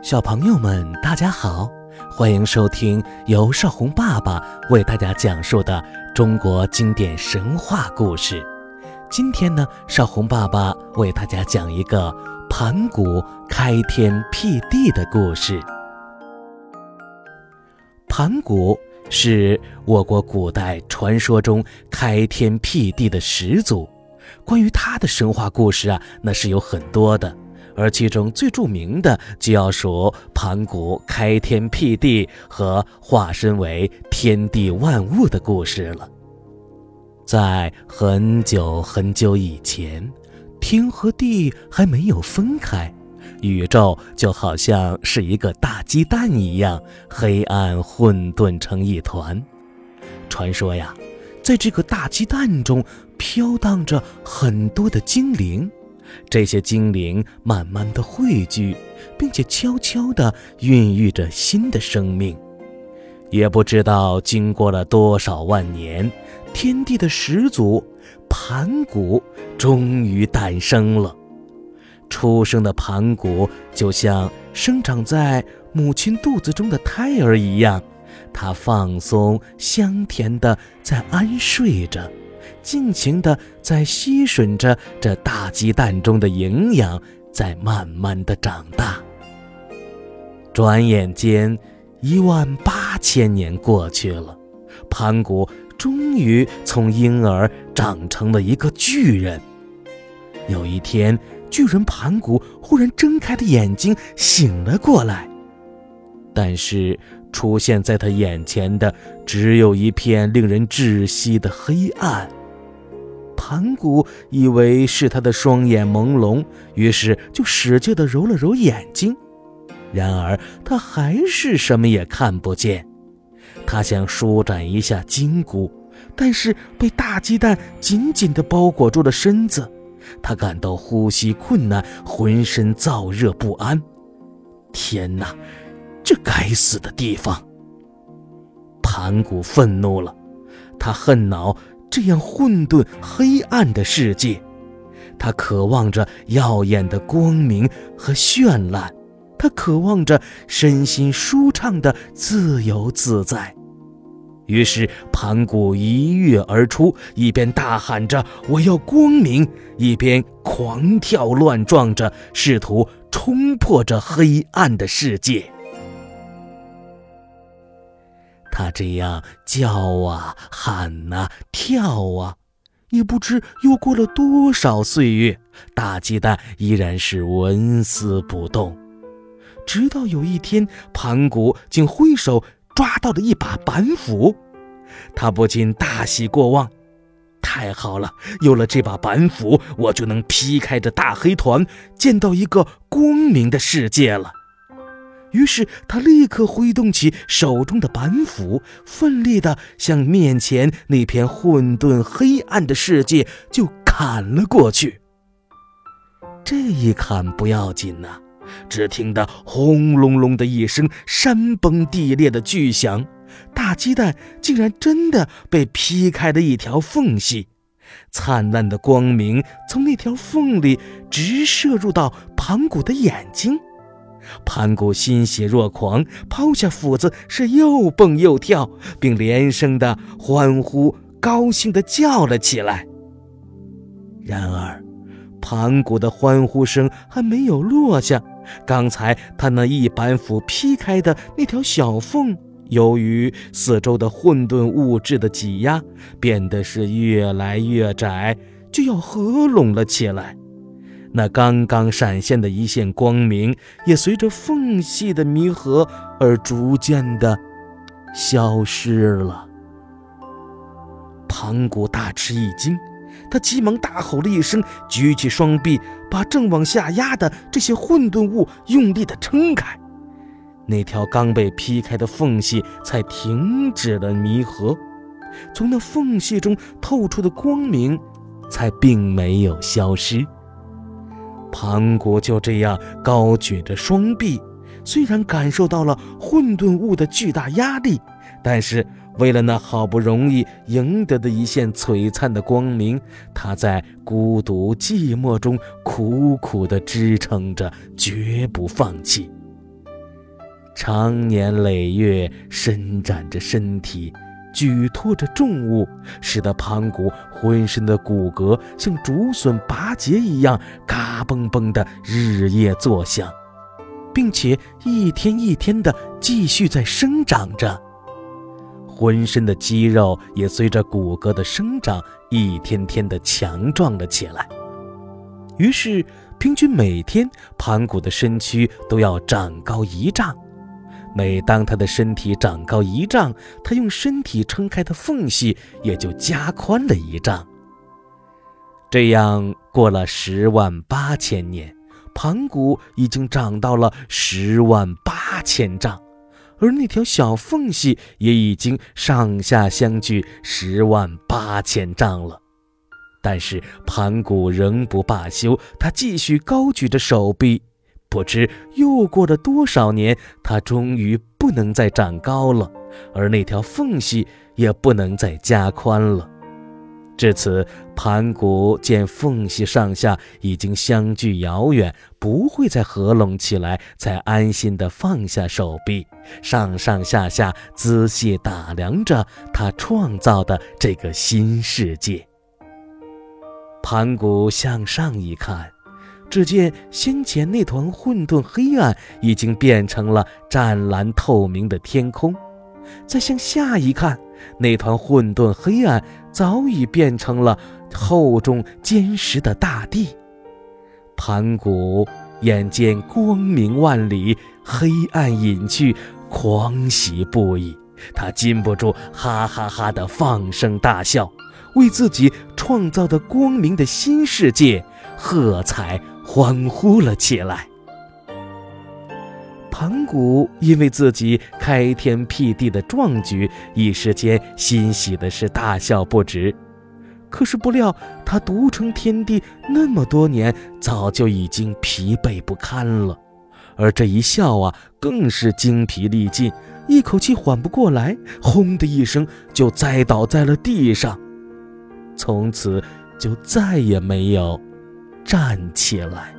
小朋友们，大家好，欢迎收听由少红爸爸为大家讲述的中国经典神话故事。今天呢，少红爸爸为大家讲一个盘古开天辟地的故事。盘古是我国古代传说中开天辟地的始祖，关于他的神话故事啊，那是有很多的。而其中最著名的，就要数盘古开天辟地和化身为天地万物的故事了。在很久很久以前，天和地还没有分开，宇宙就好像是一个大鸡蛋一样，黑暗混沌成一团。传说呀，在这个大鸡蛋中飘荡着很多的精灵。这些精灵慢慢的汇聚，并且悄悄地孕育着新的生命。也不知道经过了多少万年，天地的始祖盘古终于诞生了。出生的盘古就像生长在母亲肚子中的胎儿一样，他放松香甜地在安睡着。尽情地在吸吮着这大鸡蛋中的营养，在慢慢的长大。转眼间，一万八千年过去了，盘古终于从婴儿长成了一个巨人。有一天，巨人盘古忽然睁开的眼睛醒了过来，但是出现在他眼前的只有一片令人窒息的黑暗。盘古以为是他的双眼朦胧，于是就使劲地揉了揉眼睛，然而他还是什么也看不见。他想舒展一下筋骨，但是被大鸡蛋紧紧地包裹住了身子，他感到呼吸困难，浑身燥热不安。天哪，这该死的地方！盘古愤怒了，他恨恼。这样混沌黑暗的世界，他渴望着耀眼的光明和绚烂，他渴望着身心舒畅的自由自在。于是，盘古一跃而出，一边大喊着“我要光明”，一边狂跳乱撞着，试图冲破这黑暗的世界。他这样叫啊喊啊跳啊，也不知又过了多少岁月，大鸡蛋依然是纹丝不动。直到有一天，盘古竟挥手抓到了一把板斧，他不禁大喜过望。太好了，有了这把板斧，我就能劈开这大黑团，见到一个光明的世界了。于是他立刻挥动起手中的板斧，奋力地向面前那片混沌黑暗的世界就砍了过去。这一砍不要紧呐，只听得轰隆隆的一声山崩地裂的巨响，大鸡蛋竟然真的被劈开了一条缝隙，灿烂的光明从那条缝里直射入到盘古的眼睛。盘古欣喜若狂，抛下斧子是又蹦又跳，并连声的欢呼，高兴的叫了起来。然而，盘古的欢呼声还没有落下，刚才他那一板斧劈开的那条小缝，由于四周的混沌物质的挤压，变得是越来越窄，就要合拢了起来。那刚刚闪现的一线光明，也随着缝隙的弥合而逐渐的消失了。盘古大吃一惊，他急忙大吼了一声，举起双臂，把正往下压的这些混沌物用力的撑开，那条刚被劈开的缝隙才停止了弥合，从那缝隙中透出的光明，才并没有消失。盘古就这样高举着双臂，虽然感受到了混沌物的巨大压力，但是为了那好不容易赢得的一线璀璨的光明，他在孤独寂寞中苦苦地支撑着，绝不放弃。长年累月伸展着身体，举托着重物，使得盘古浑身的骨骼像竹笋拔节一样，嘎嘣嘣的日夜作响，并且一天一天的继续在生长着。浑身的肌肉也随着骨骼的生长，一天天的强壮了起来。于是，平均每天盘古的身躯都要长高一丈。每当他的身体长高一丈，他用身体撑开的缝隙也就加宽了一丈。这样过了十万八千年，盘古已经长到了十万八千丈，而那条小缝隙也已经上下相距十万八千丈了。但是盘古仍不罢休，他继续高举着手臂。不知又过了多少年，他终于不能再长高了，而那条缝隙也不能再加宽了。至此，盘古见缝隙上下已经相距遥远，不会再合拢起来，才安心地放下手臂，上上下下仔细打量着他创造的这个新世界。盘古向上一看。只见先前那团混沌黑暗已经变成了湛蓝透明的天空，再向下一看，那团混沌黑暗早已变成了厚重坚实的大地。盘古眼见光明万里，黑暗隐去，狂喜不已，他禁不住哈哈哈的放声大笑，为自己创造的光明的新世界喝彩。欢呼了起来。盘古因为自己开天辟地的壮举，一时间欣喜的是大笑不止。可是不料他独撑天地那么多年，早就已经疲惫不堪了，而这一笑啊，更是精疲力尽，一口气缓不过来，轰的一声就栽倒在了地上，从此就再也没有。站起来，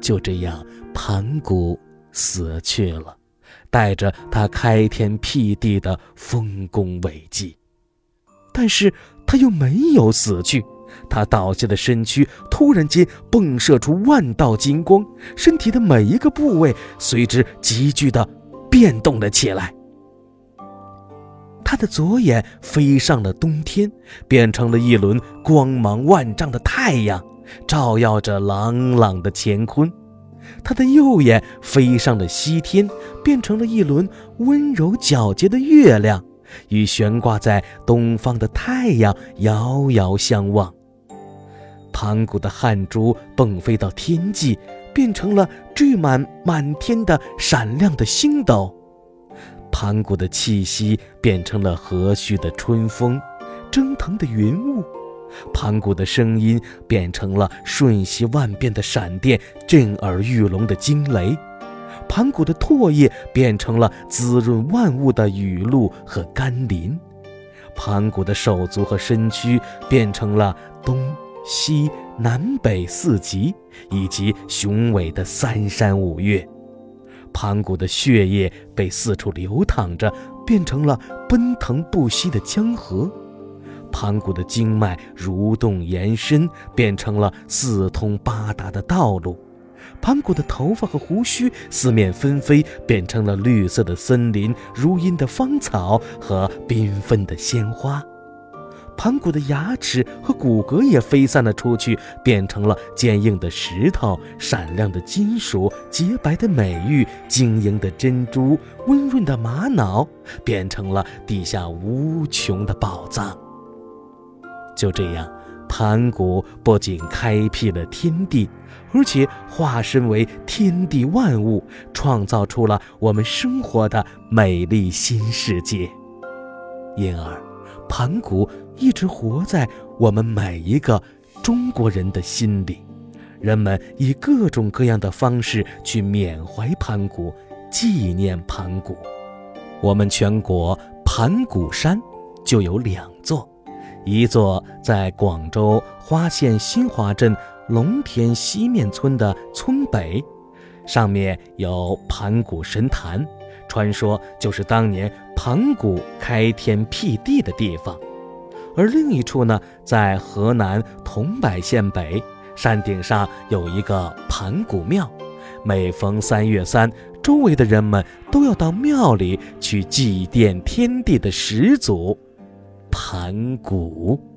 就这样，盘古死去了，带着他开天辟地的丰功伟绩。但是他又没有死去，他倒下的身躯突然间迸射出万道金光，身体的每一个部位随之急剧的变动了起来。他的左眼飞上了东天，变成了一轮光芒万丈的太阳。照耀着朗朗的乾坤，他的右眼飞上了西天，变成了一轮温柔皎洁的月亮，与悬挂在东方的太阳遥遥相望。盘古的汗珠迸飞到天际，变成了缀满满天的闪亮的星斗。盘古的气息变成了和煦的春风，蒸腾的云雾。盘古的声音变成了瞬息万变的闪电，震耳欲聋的惊雷；盘古的唾液变成了滋润万物的雨露和甘霖；盘古的手足和身躯变成了东西南北四极以及雄伟的三山五岳；盘古的血液被四处流淌着，变成了奔腾不息的江河。盘古的经脉蠕动延伸，变成了四通八达的道路；盘古的头发和胡须四面纷飞，变成了绿色的森林、如茵的芳草和缤纷的鲜花；盘古的牙齿和骨骼也飞散了出去，变成了坚硬的石头、闪亮的金属、洁白的美玉、晶莹的珍珠、温润的玛瑙，变成了地下无穷的宝藏。就这样，盘古不仅开辟了天地，而且化身为天地万物，创造出了我们生活的美丽新世界。因而，盘古一直活在我们每一个中国人的心里。人们以各种各样的方式去缅怀盘古，纪念盘古。我们全国盘古山就有两座。一座在广州花县新华镇龙田西面村的村北，上面有盘古神坛，传说就是当年盘古开天辟地的地方。而另一处呢，在河南桐柏县北山顶上有一个盘古庙，每逢三月三，周围的人们都要到庙里去祭奠天地的始祖盘古。